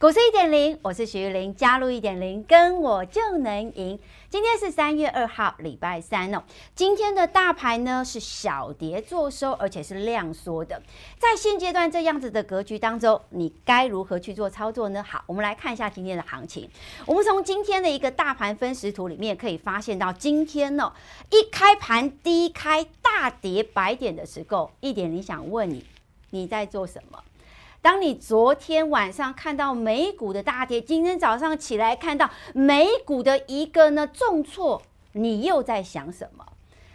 股市一点零，我是徐玉玲，加入一点零，跟我就能赢。今天是三月二号，礼拜三哦。今天的大盘呢是小跌做收，而且是量缩的。在现阶段这样子的格局当中，你该如何去做操作呢？好，我们来看一下今天的行情。我们从今天的一个大盘分时图里面可以发现到，今天呢一开盘低开大跌百点的时候，一点零想问你，你在做什么？当你昨天晚上看到美股的大跌，今天早上起来看到美股的一个呢重挫，你又在想什么？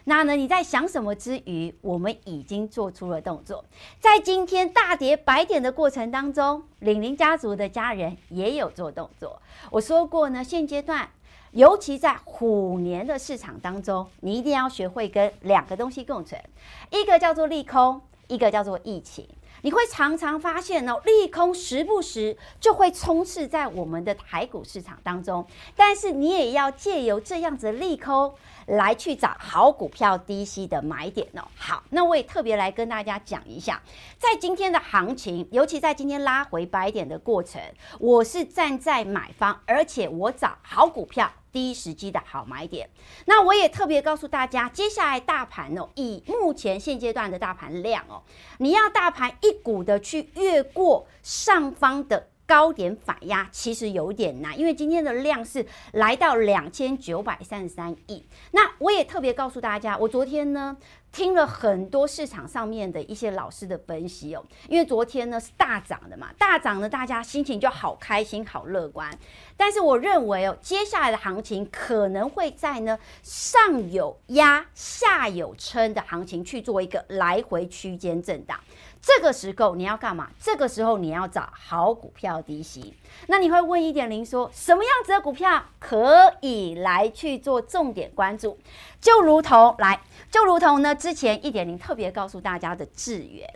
那呢，你在想什么之余，我们已经做出了动作。在今天大跌百点的过程当中，领领家族的家人也有做动作。我说过呢，现阶段，尤其在虎年的市场当中，你一定要学会跟两个东西共存，一个叫做利空，一个叫做疫情。你会常常发现哦，利空时不时就会充斥在我们的台股市场当中，但是你也要借由这样子利空来去找好股票低吸的买点哦。好，那我也特别来跟大家讲一下，在今天的行情，尤其在今天拉回百点的过程，我是站在买方，而且我找好股票。第一时机的好买点，那我也特别告诉大家，接下来大盘哦，以目前现阶段的大盘量哦，你要大盘一股的去越过上方的高点反压，其实有点难，因为今天的量是来到两千九百三十三亿。那我也特别告诉大家，我昨天呢。听了很多市场上面的一些老师的分析哦，因为昨天呢是大涨的嘛，大涨呢大家心情就好开心、好乐观。但是我认为哦，接下来的行情可能会在呢上有压、下有撑的行情去做一个来回区间震荡。这个时候你要干嘛？这个时候你要找好股票低吸。那你会问一点零说，什么样子的股票可以来去做重点关注？就如同来，就如同呢，之前一点零特别告诉大家的智原，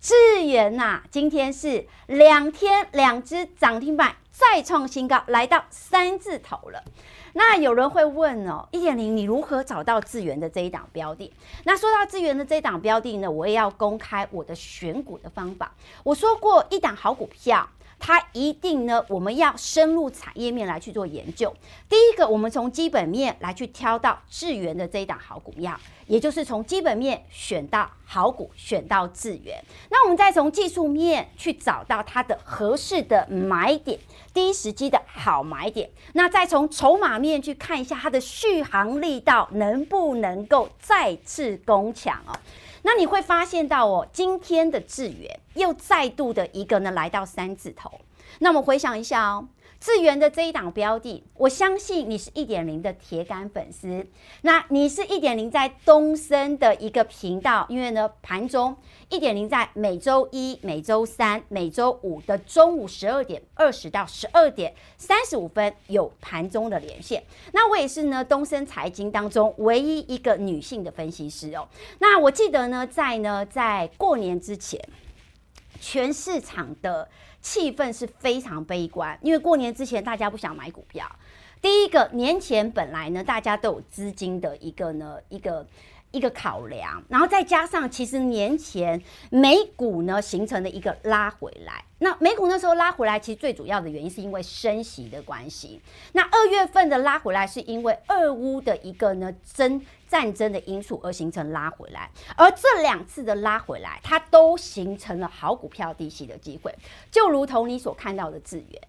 智原呐，今天是两天两只涨停板再创新高，来到三字头了。那有人会问哦，一点零，你如何找到智原的这一档标的？那说到智原的这一档标的呢，我也要公开我的选股的方法。我说过，一档好股票。它一定呢，我们要深入产业面来去做研究。第一个，我们从基本面来去挑到智源的这一档好股票，也就是从基本面选到好股，选到智源。那我们再从技术面去找到它的合适的买点，第一时机的好买点。那再从筹码面去看一下它的续航力道能不能够再次攻强哦。那你会发现到哦，今天的智远又再度的一个呢来到三字头。那我们回想一下哦，智源的这一档标的，我相信你是一点零的铁杆粉丝。那你是一点零在东森的一个频道，因为呢盘中一点零在每周一、每周三、每周五的中午十二点二十到十二点三十五分有盘中的连线。那我也是呢东森财经当中唯一一个女性的分析师哦。那我记得呢在呢在过年之前，全市场的。气氛是非常悲观，因为过年之前大家不想买股票。第一个，年前本来呢大家都有资金的一个呢一个一个考量，然后再加上其实年前美股呢形成了一个拉回来。那美股那时候拉回来，其实最主要的原因是因为升息的关系。那二月份的拉回来是因为俄乌的一个呢争。战争的因素而形成拉回来，而这两次的拉回来，它都形成了好股票低吸的机会，就如同你所看到的智源。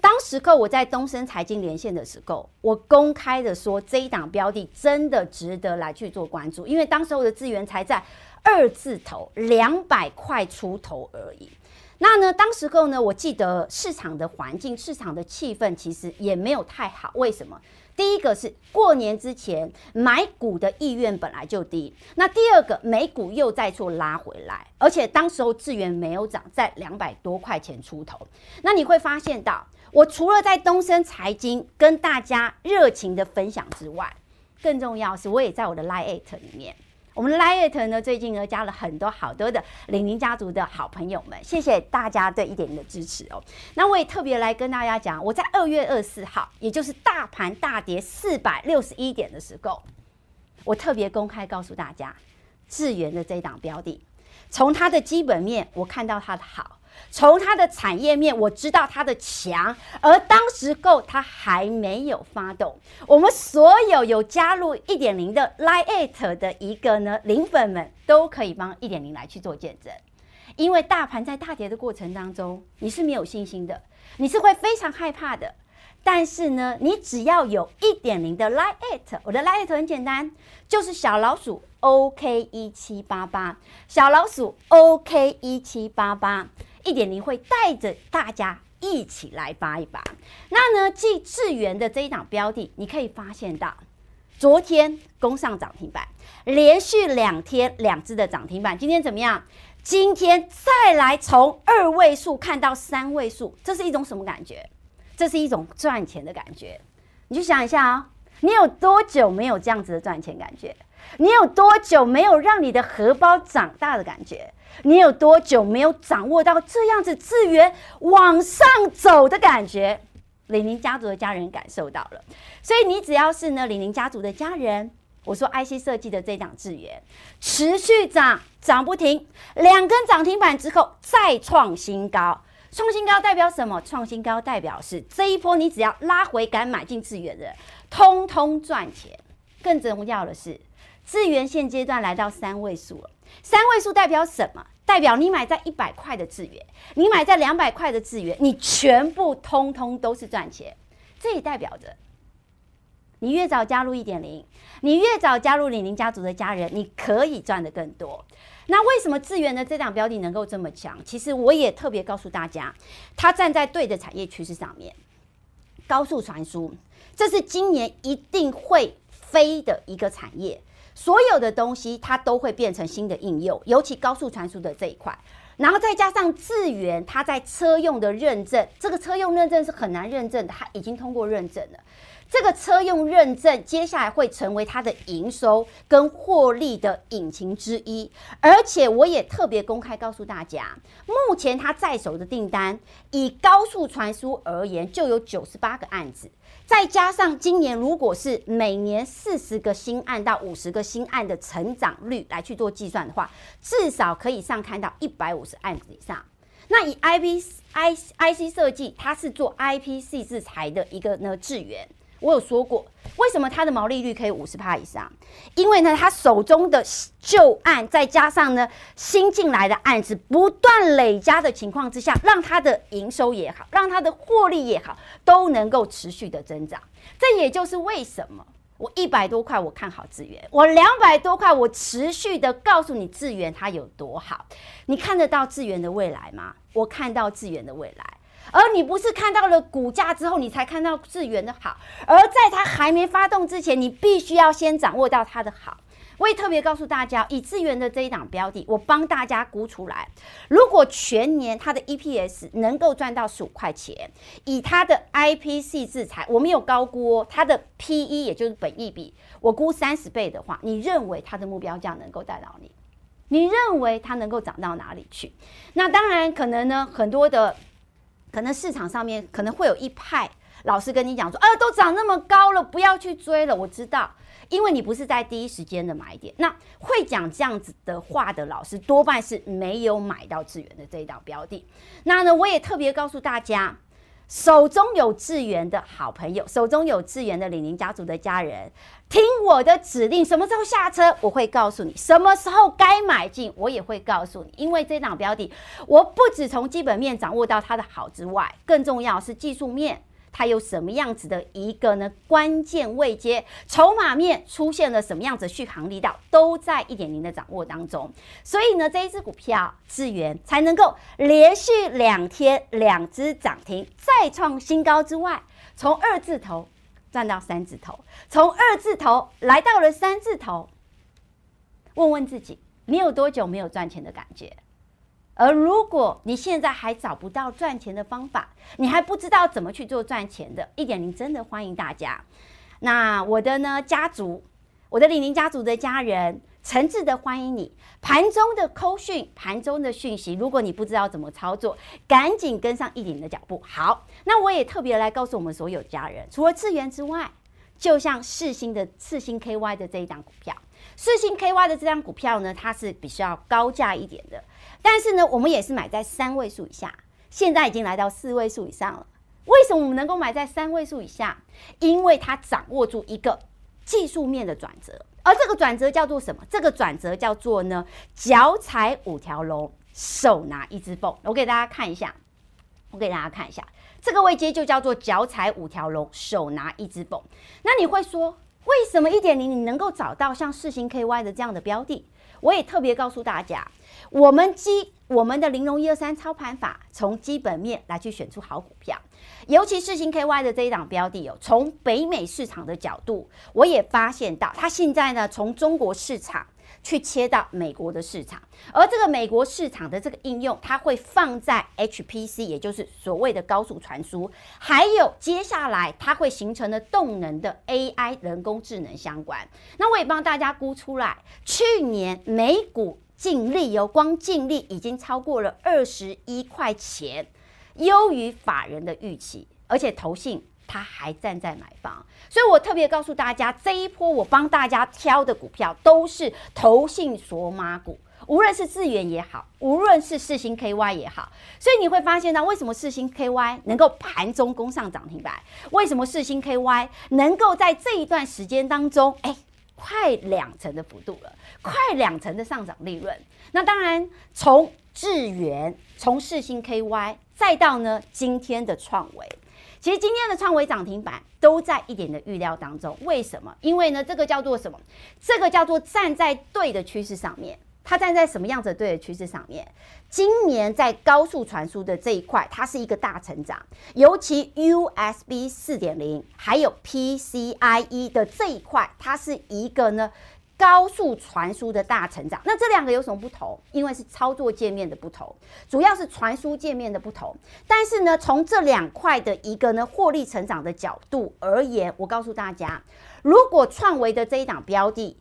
当时刻我在东森财经连线的时候，我公开的说这一档标的真的值得来去做关注，因为当时候的资源才在二字头两百块出头而已。那呢，当时候呢，我记得市场的环境、市场的气氛其实也没有太好，为什么？第一个是过年之前买股的意愿本来就低，那第二个美股又再做拉回来，而且当时候资源没有涨，在两百多块钱出头。那你会发现到，我除了在东升财经跟大家热情的分享之外，更重要是我也在我的 Line@ 里面。我们的 Line@ 呢，最近呢加了很多好多的李宁家族的好朋友们，谢谢大家对一点零的支持哦。那我也特别来跟大家讲，我在二月二十四号，也就是大盘大跌四百六十一点的时候，我特别公开告诉大家，智源的这档标的，从它的基本面我看到它的好。从它的产业面，我知道它的强，而当时够它还没有发动。我们所有有加入一点零的 Line@ 的一个呢，零粉们都可以帮一点零来去做见证，因为大盘在大跌的过程当中，你是没有信心的，你是会非常害怕的。但是呢，你只要有一点零的 Line@，我的 Line@ 很简单，就是小老鼠 OK 一七八八，小老鼠 OK 一七八八。一点零会带着大家一起来扒一扒。那呢，继智源的这一档标的，你可以发现到，昨天攻上涨停板，连续两天两只的涨停板。今天怎么样？今天再来从二位数看到三位数，这是一种什么感觉？这是一种赚钱的感觉。你就想一下啊，你有多久没有这样子的赚钱感觉？你有多久没有让你的荷包长大的感觉？你有多久没有掌握到这样子资源往上走的感觉？李宁家族的家人感受到了，所以你只要是呢李宁家族的家人，我说 IC 设计的这档资源持续涨涨不停，两根涨停板之后再创新高，创新高代表什么？创新高代表是这一波你只要拉回敢买进资源的，通通赚钱。更重要的是，智源现阶段来到三位数了。三位数代表什么？代表你买在一百块的智源，你买在两百块的智源，你全部通通都是赚钱。这也代表着，你越早加入一点零，你越早加入李宁家族的家人，你可以赚得更多。那为什么智源的这档标的能够这么强？其实我也特别告诉大家，它站在对的产业趋势上面，高速传输，这是今年一定会飞的一个产业。所有的东西它都会变成新的应用，尤其高速传输的这一块，然后再加上智原，它在车用的认证，这个车用认证是很难认证的，它已经通过认证了。这个车用认证接下来会成为它的营收跟获利的引擎之一，而且我也特别公开告诉大家，目前它在手的订单，以高速传输而言，就有九十八个案子。再加上今年如果是每年四十个新案到五十个新案的成长率来去做计算的话，至少可以上看到一百五十案子以上。那以 I P I I C 设计，它是做 I P C 制裁的一个呢智原。我有说过，为什么它的毛利率可以五十趴以上？因为呢，他手中的旧案再加上呢新进来的案子不断累加的情况之下，让他的营收也好，让他的获利也好，都能够持续的增长。这也就是为什么我一百多块我看好智原，我两百多块我持续的告诉你智原它有多好。你看得到智原的未来吗？我看到智原的未来。而你不是看到了股价之后，你才看到智原的好，而在它还没发动之前，你必须要先掌握到它的好。我也特别告诉大家，以智原的这一档标的，我帮大家估出来，如果全年它的 EPS 能够赚到十五块钱，以它的 IPC 制裁，我没有高估哦，它的 PE 也就是本益比，我估三十倍的话，你认为它的目标价能够带到你？你认为它能够涨到哪里去？那当然可能呢，很多的。可能市场上面可能会有一派老师跟你讲说，啊，都涨那么高了，不要去追了。我知道，因为你不是在第一时间的买点。那会讲这样子的话的老师，多半是没有买到资源的这一档标的。那呢，我也特别告诉大家。手中有资源的好朋友，手中有资源的李宁家族的家人，听我的指令，什么时候下车，我会告诉你；什么时候该买进，我也会告诉你。因为这档标的，我不止从基本面掌握到它的好之外，更重要是技术面。它有什么样子的一个呢？关键位阶，筹码面出现了什么样子的续航力道，都在一点零的掌握当中。所以呢，这一只股票智源才能够连续两天两只涨停，再创新高之外，从二字头赚到三字头，从二字头来到了三字头。问问自己，你有多久没有赚钱的感觉？而如果你现在还找不到赚钱的方法，你还不知道怎么去做赚钱的，一点零真的欢迎大家。那我的呢家族我的李宁家族的家人，诚挚的欢迎你。盘中的扣讯，盘中的讯息，如果你不知道怎么操作，赶紧跟上一点的脚步。好，那我也特别来告诉我们所有家人，除了次元之外，就像世星的世星 KY 的这一档股票，世星 KY 的这张股票呢，它是比较高价一点的，但是呢，我们也是买在三位数以下，现在已经来到四位数以上了。为什么我们能够买在三位数以下？因为它掌握住一个。技术面的转折，而这个转折叫做什么？这个转折叫做呢，脚踩五条龙，手拿一只凤。我给大家看一下，我给大家看一下，这个位阶就叫做脚踩五条龙，手拿一只凤。那你会说，为什么一点零你能够找到像四星 KY 的这样的标的？我也特别告诉大家，我们基我们的玲珑一二三操盘法，从基本面来去选出好股票。尤其是新 KY 的这一档标的哦，从北美市场的角度，我也发现到它现在呢，从中国市场去切到美国的市场，而这个美国市场的这个应用，它会放在 HPC，也就是所谓的高速传输，还有接下来它会形成的动能的 AI 人工智能相关。那我也帮大家估出来，去年美股净利有光净利已经超过了二十一块钱。优于法人的预期，而且投信他还站在买方，所以我特别告诉大家，这一波我帮大家挑的股票都是投信索马股，无论是智原也好，无论是四星 KY 也好，所以你会发现到为什么四星 KY 能够盘中攻上涨停板，为什么四星 KY 能够在这一段时间当中，哎，快两成的幅度了，快两成的上涨利润，那当然从智源，从世星 KY。再到呢，今天的创维，其实今天的创维涨停板都在一点的预料当中。为什么？因为呢，这个叫做什么？这个叫做站在对的趋势上面。它站在什么样子的对的趋势上面？今年在高速传输的这一块，它是一个大成长，尤其 USB 四点零还有 PCIe 的这一块，它是一个呢。高速传输的大成长，那这两个有什么不同？因为是操作界面的不同，主要是传输界面的不同。但是呢，从这两块的一个呢获利成长的角度而言，我告诉大家，如果创维的这一档标的，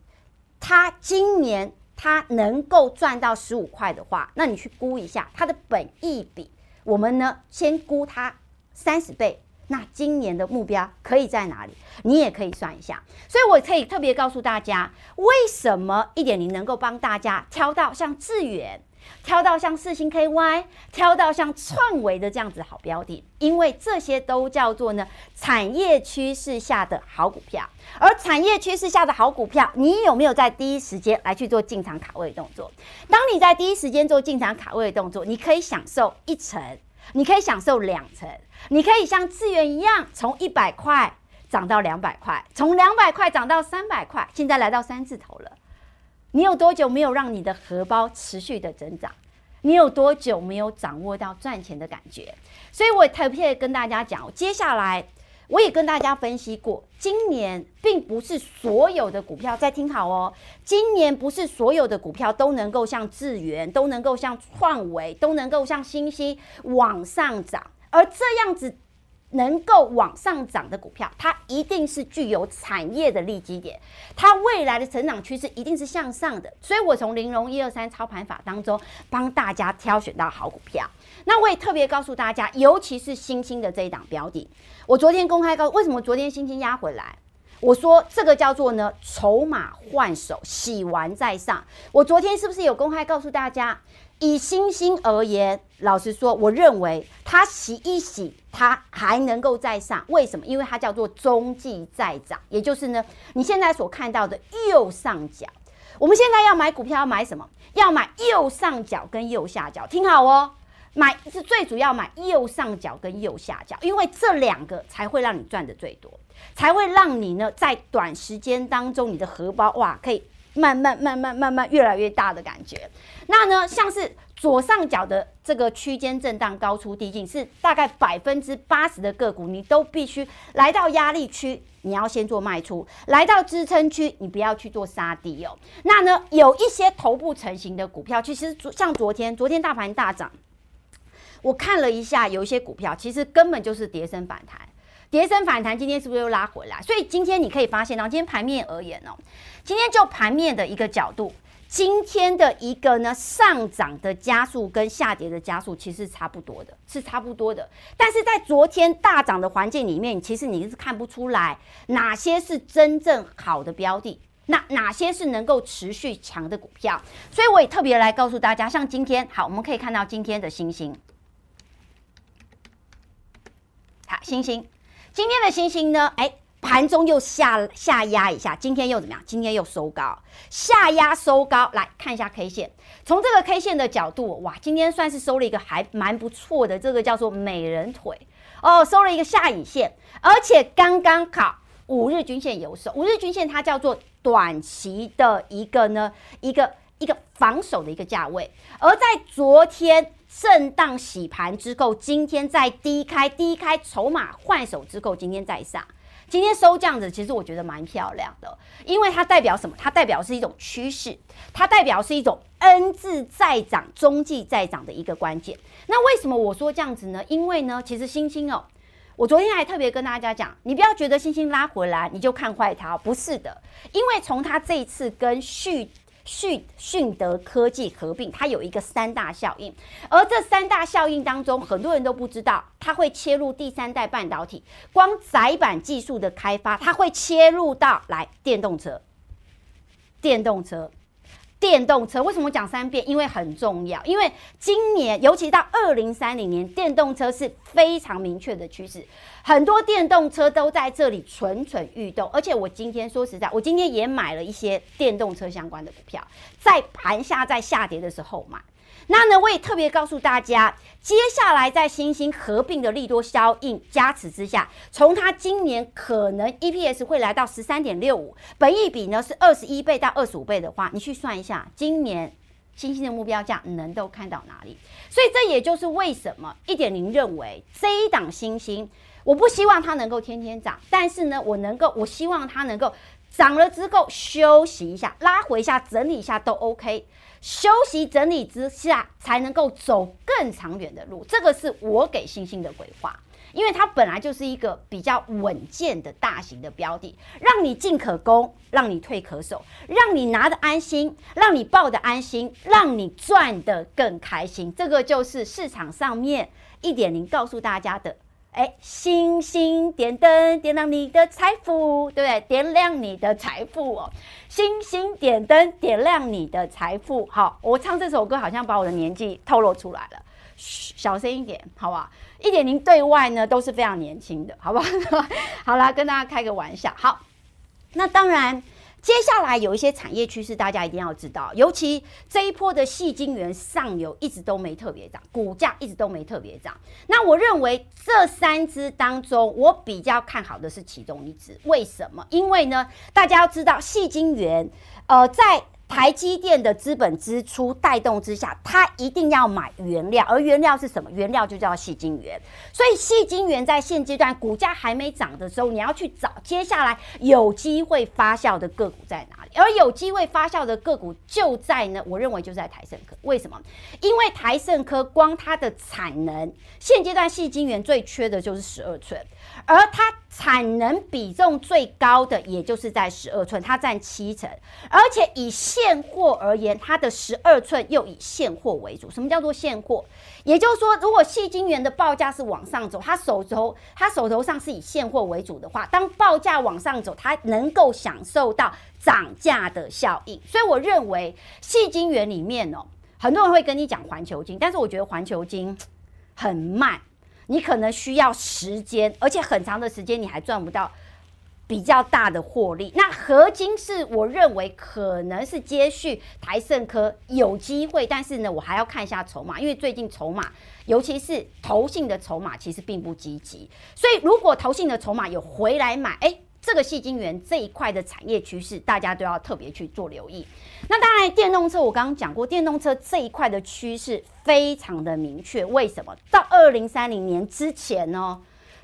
它今年它能够赚到十五块的话，那你去估一下它的本益比，我们呢先估它三十倍。那今年的目标可以在哪里？你也可以算一下。所以我可以特别告诉大家，为什么一点零能够帮大家挑到像致远，挑到像四星 KY，挑到像创维的这样子好标的，因为这些都叫做呢产业趋势下的好股票。而产业趋势下的好股票，你有没有在第一时间来去做进场卡位的动作？当你在第一时间做进场卡位的动作，你可以享受一成，你可以享受两成。你可以像次元一样，从一百块涨到两百块，从两百块涨到三百块，现在来到三字头了。你有多久没有让你的荷包持续的增长？你有多久没有掌握到赚钱的感觉？所以我特别跟大家讲，接下来我也跟大家分析过，今年并不是所有的股票，再听好哦，今年不是所有的股票都能够像智原，都能够像创维，都能够像欣兴往上涨。而这样子能够往上涨的股票，它一定是具有产业的利基点，它未来的成长趋势一定是向上的。所以我从玲珑一二三操盘法当中帮大家挑选到好股票。那我也特别告诉大家，尤其是欣兴的这一档标的，我昨天公开告，为什么昨天欣兴压回来？我说这个叫做呢筹码换手，洗完再上。我昨天是不是有公开告诉大家？以欣兴而言，老实说，我认为它洗一洗，它还能够再上。为什么？因为它叫做中继再涨，也就是呢，你现在所看到的右上角。我们现在要买股票，要买什么？要买右上角跟右下角。听好哦，买是最主要买右上角跟右下角，因为这两个才会让你赚的最多，才会让你呢在短时间当中，你的荷包哇可以。慢慢慢慢慢慢越来越大的感觉，那呢，像是左上角的这个区间震荡高出低进，是大概百分之八十的个股，你都必须来到压力区，你要先做卖出；来到支撑区，你不要去做杀低哦。那呢，有一些头部成型的股票，其实像昨天，昨天大盘大涨，我看了一下，有一些股票其实根本就是跌升反弹。跌升反弹，今天是不是又拉回来？所以今天你可以发现，到今天盘面而言哦，今天就盘面的一个角度，今天的一个呢上涨的加速跟下跌的加速其实差不多的，是差不多的。但是在昨天大涨的环境里面，其实你是看不出来哪些是真正好的标的。那哪些是能够持续强的股票？所以我也特别来告诉大家，像今天，好，我们可以看到今天的星星，好，星星，今天的星星呢，哎，盘中又下下压一下，今天又怎么样？今天又收高，下压收高，来看一下 K 线，从这个 K 线的角度，哇，今天算是收了一个还蛮不错的，这个叫做美人腿哦，收了一个下影线，而且刚刚好五日均线有收，五日均线它叫做。短期的一个呢，一个一个防守的一个价位，而在昨天震荡洗盘之后，今天在低开低开筹码换手之后，今天再上，今天收这样子，其实我觉得蛮漂亮的，因为它代表什么？它代表是一种趋势，它代表是一种 N 字在涨、中继在涨的一个关键。那为什么我说这样子呢？因为呢，其实星星哦。我昨天还特别跟大家讲，你不要觉得星星拉回来你就看坏它，不是的，因为从它这一次跟续旭迅德科技合并，它有一个三大效应，而这三大效应当中，很多人都不知道，它会切入第三代半导体，光载板技术的开发，它会切入到来电动车，电动车。电动车为什么讲三遍？因为很重要。因为今年，尤其到二零三零年，电动车是非常明确的趋势，很多电动车都在这里蠢蠢欲动。而且我今天说实在，我今天也买了一些电动车相关的股票，在盘下在下跌的时候买。那呢，我也特别告诉大家，接下来在新兴合并的利多效应加持之下，从它今年可能 EPS 会来到十三点六五，本益比呢是二十一倍到二十五倍的话，你去算一下，今年新兴的目标价能够看到哪里？所以这也就是为什么一点零认为这一档新兴，我不希望它能够天天涨，但是呢，我能够，我希望它能够涨了之后休息一下，拉回一下，整理一下都 OK。休息整理之下，才能够走更长远的路。这个是我给星星的规划，因为它本来就是一个比较稳健的大型的标的，让你进可攻，让你退可守，让你拿得安心，让你抱得安心，让你赚得更开心。这个就是市场上面一点零告诉大家的。哎，星星点灯，点亮你的财富，对不对？点亮你的财富哦，星星点灯，点亮你的财富。好，我唱这首歌好像把我的年纪透露出来了，嘘，小声一点，好不好？一点零对外呢都是非常年轻的，好不好？好啦，跟大家开个玩笑。好，那当然。接下来有一些产业趋势，大家一定要知道。尤其这一波的细晶圆上游一直都没特别涨，股价一直都没特别涨。那我认为这三只当中，我比较看好的是其中一只。为什么？因为呢，大家要知道细晶圆，呃，在台积电的资本支出带动之下，它一定要买原料，而原料是什么？原料就叫细晶圆。所以细晶圆在现阶段股价还没涨的时候，你要去找接下来有机会发酵的个股在哪？而有机会发酵的个股就在呢，我认为就在台盛科。为什么？因为台盛科光它的产能，现阶段细晶圆最缺的就是十二寸，而它产能比重最高的也就是在十二寸，它占七成，而且以现货而言，它的十二寸又以现货为主。什么叫做现货？也就是说，如果细晶圆的报价是往上走，它手头它手头上是以现货为主的话，当报价往上走，它能够享受到涨价的效应。所以我认为矽晶圆里面哦，很多人会跟你讲环球金，但是我觉得环球金很慢，你可能需要时间，而且很长的时间你还赚不到。比较大的获利，那合金是我认为可能是接续台胜科有机会，但是呢，我还要看一下筹码，因为最近筹码，尤其是投信的筹码其实并不积极，所以如果投信的筹码有回来买，哎，这个细晶圆这一块的产业趋势，大家都要特别去做留意。那当然，电动车我刚刚讲过，电动车这一块的趋势非常的明确，为什么？到二零三零年之前呢？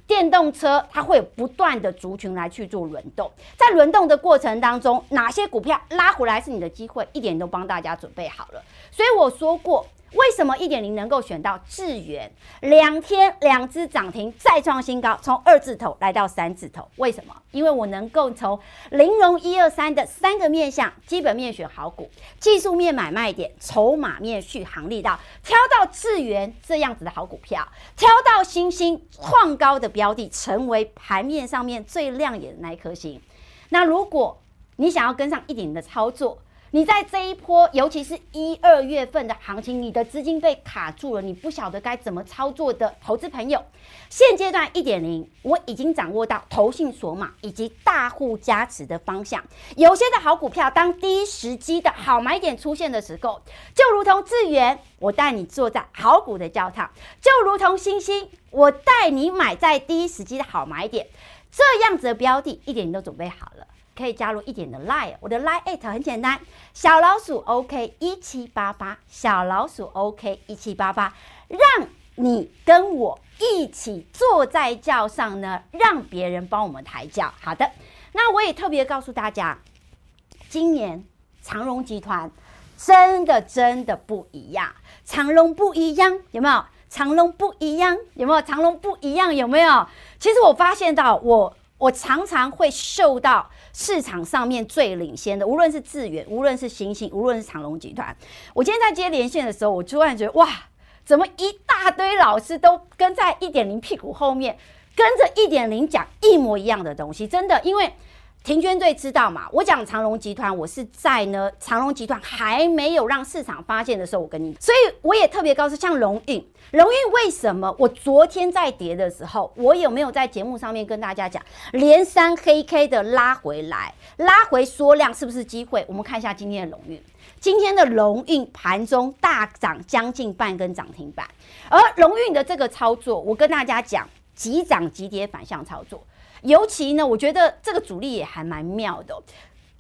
电动车它会有不断的族群来去做轮动，在轮动的过程当中，哪些股票拉回来是你的机会，一点都帮大家准备好了。所以我说过，为什么一点零能够选到智原？两天两只涨停再创新高，从二字头来到三字头。为什么？因为我能够从玲珑一二三的三个面向，基本面选好股，技术面买卖点，筹码面续航力道，挑到智原这样子的好股票，挑到新兴创高的标的，成为盘面上面最亮眼的那一颗星。那如果你想要跟上一点零的操作，你在这一波，尤其是一二月份的行情，你的资金被卡住了，你不晓得该怎么操作的投资朋友，现阶段一点零，我已经掌握到投信锁码以及大户加持的方向。有些的好股票，当第一时机的好买点出现的时候，就如同智源，我带你坐在好股的教堂；就如同星星，我带你买在第一时机的好买点。这样子的标的，一点零都准备好了。可以加入一点的 Line，我的 Line at 很简单，小老鼠 OK 一七八八，小老鼠 OK 一七八八，让你跟我一起坐在轿上呢，让别人帮我们抬轿。好的，那我也特别告诉大家，今年长荣集团真的真的不一样，长荣不一样，有没有？长隆不一样，有没有？长隆不一样，有没有？其实我发现到我。我常常会受到市场上面最领先的，无论是智远，无论是欣兴，无论是长隆集团。我今天在接连线的时候，我突然觉得哇，怎么一大堆老师都跟在一点零屁股后面，跟着一点零讲一模一样的东西？真的，因为。庭娟最知道嘛？我讲长荣集团，我是在呢长荣集团还没有让市场发现的时候，我跟你，所以我也特别告诉，像荣运，荣运为什么我昨天在跌的时候，我有没有在节目上面跟大家讲，连三黑 K 的拉回来，拉回缩量是不是机会？我们看一下今天的荣运，今天的荣运盘中大涨将近半根涨停板，而荣运的这个操作，我跟大家讲，急涨急跌反向操作。尤其呢，我觉得这个主力也还蛮妙的。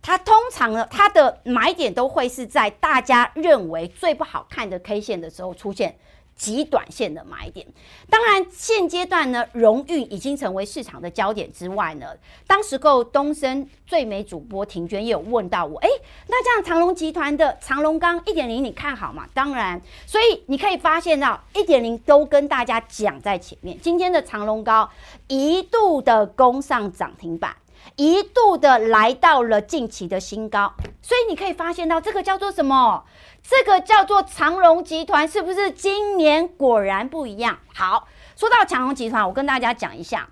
它通常呢，它的买点都会是在大家认为最不好看的 K 线的时候出现。极短线的买点，当然现阶段呢，荣誉已经成为市场的焦点之外呢，当时候东森最美主播庭娟也有问到我，哎，那这样长隆集团的长隆钢一点零你看好吗？当然，所以你可以发现到一点零都跟大家讲在前面，今天的长隆高一度的攻上涨停板，一度的来到了近期的新高，所以你可以发现到这个叫做什么？这个叫做长荣集团，是不是今年果然不一样？好，说到长荣集团，我跟大家讲一下，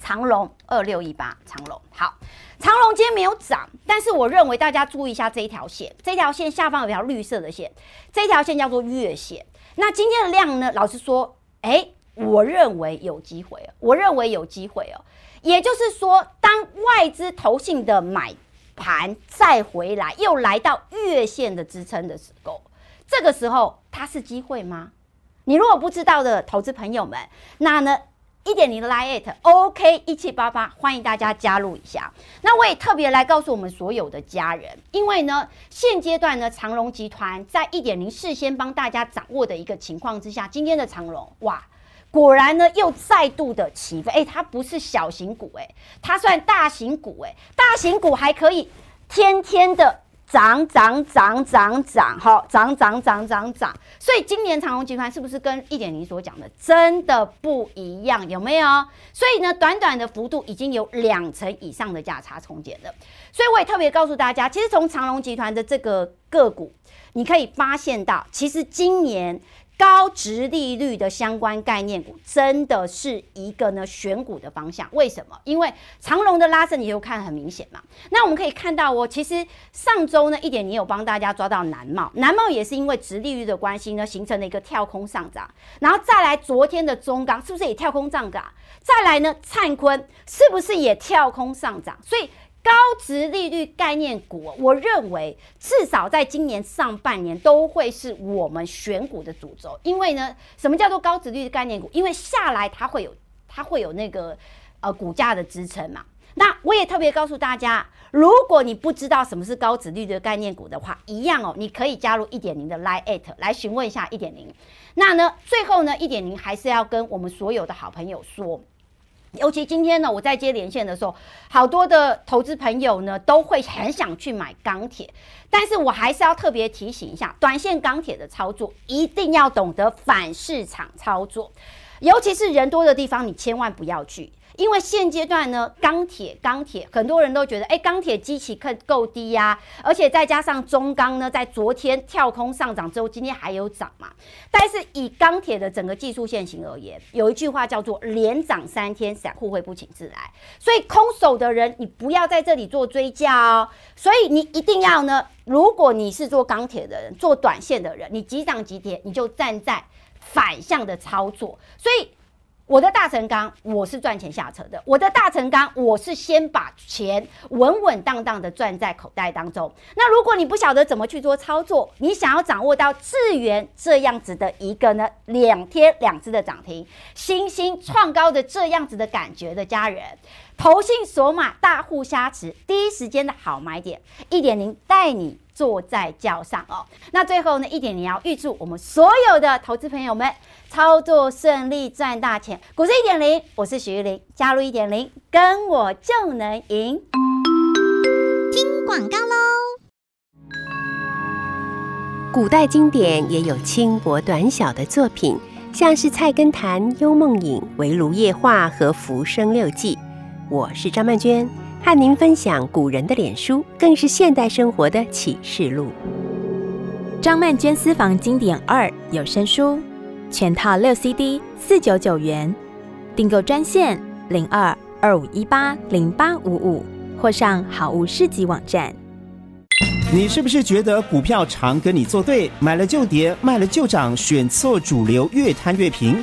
长荣二六一八，长荣好，长荣今天没有涨，但是我认为大家注意一下这一条线，这条线下方有条绿色的线，这条线叫做月线。那今天的量呢？老实说，哎，我认为有机会，我认为有机会哦。也就是说，当外资投信的买。盘再回来，又来到月线的支撑的时候，这个时候它是机会吗？你如果不知道的投资朋友们，那呢一点零的 Line OK 一七八八，欢迎大家加入一下。那我也特别来告诉我们所有的家人，因为呢现阶段呢长荣集团在一点零事先帮大家掌握的一个情况之下，今天的长荣哇。果然呢，又再度的起飞，哎，它不是小型股，哎，它算大型股，哎，大型股还可以天天的涨涨涨涨涨，哈，涨涨涨涨涨，所以今年长荣集团是不是跟一点零所讲的真的不一样？有没有？所以呢，短短的幅度已经有两成以上的价差空间了，所以我也特别告诉大家，其实从长荣集团的这个个股，你可以发现到，其实今年。高值利率的相关概念股真的是一个呢选股的方向。为什么？因为长荣的拉升，你就看很明显嘛。那我们可以看到哦，其实上周呢一点，你有帮大家抓到南茂，南茂也是因为值利率的关系呢，形成了一个跳空上涨。然后再来昨天的中钢，是不是也跳空上涨？再来呢灿坤，是不是也跳空上涨？所以。高值利率概念股，我认为至少在今年上半年都会是我们选股的主轴。因为呢，什么叫做高值利率概念股？因为下来它会有它会有那个呃股价的支撑嘛。那我也特别告诉大家，如果你不知道什么是高值率的概念股的话，一样哦，你可以加入一点零的 Line@ at 来询问一下一点零。那呢，最后呢，一点零还是要跟我们所有的好朋友说。尤其今天呢，我在接连线的时候，好多的投资朋友呢都会很想去买钢铁，但是我还是要特别提醒一下，短线钢铁的操作一定要懂得反市场操作，尤其是人多的地方，你千万不要去。因为现阶段呢，钢铁钢铁很多人都觉得，哎，钢铁机器可够低呀、而且再加上中钢呢，在昨天跳空上涨之后，今天还有涨嘛。但是以钢铁的整个技术线型而言，有一句话叫做“连涨三天，散户会不请自来”。所以空手的人，你不要在这里做追加哦。所以你一定要呢，如果你是做钢铁的人，做短线的人，你急涨急跌，你就站在反向的操作。所以。我的大成钢，我是赚钱下车的。我的大成钢，我是先把钱稳稳当当的赚在口袋当中。那如果你不晓得怎么去做操作，你想要掌握到智源这样子的一个呢，两天两支的涨停，新兴创高的这样子的感觉的家人，投信锁码大户加持，第一时间的好买点，一点零带你坐在轿上哦。那最后呢，一点零要预祝我们所有的投资朋友们。操作顺利，赚大钱！股市一点零，我是许玉玲，加入一点零，跟我就能赢。听广告喽！古代经典也有轻薄短小的作品，像是《菜根谭》《幽梦影》《围炉夜话》和《浮生六记》。我是张曼娟，和您分享古人的脸书，更是现代生活的启示录。张曼娟私房经典二有声书。全套六 CD，四九九元，订购专线零二二五一八零八五五，或上好物市集网站。你是不是觉得股票常跟你作对，买了就跌，卖了就涨，选错主流，越贪越平？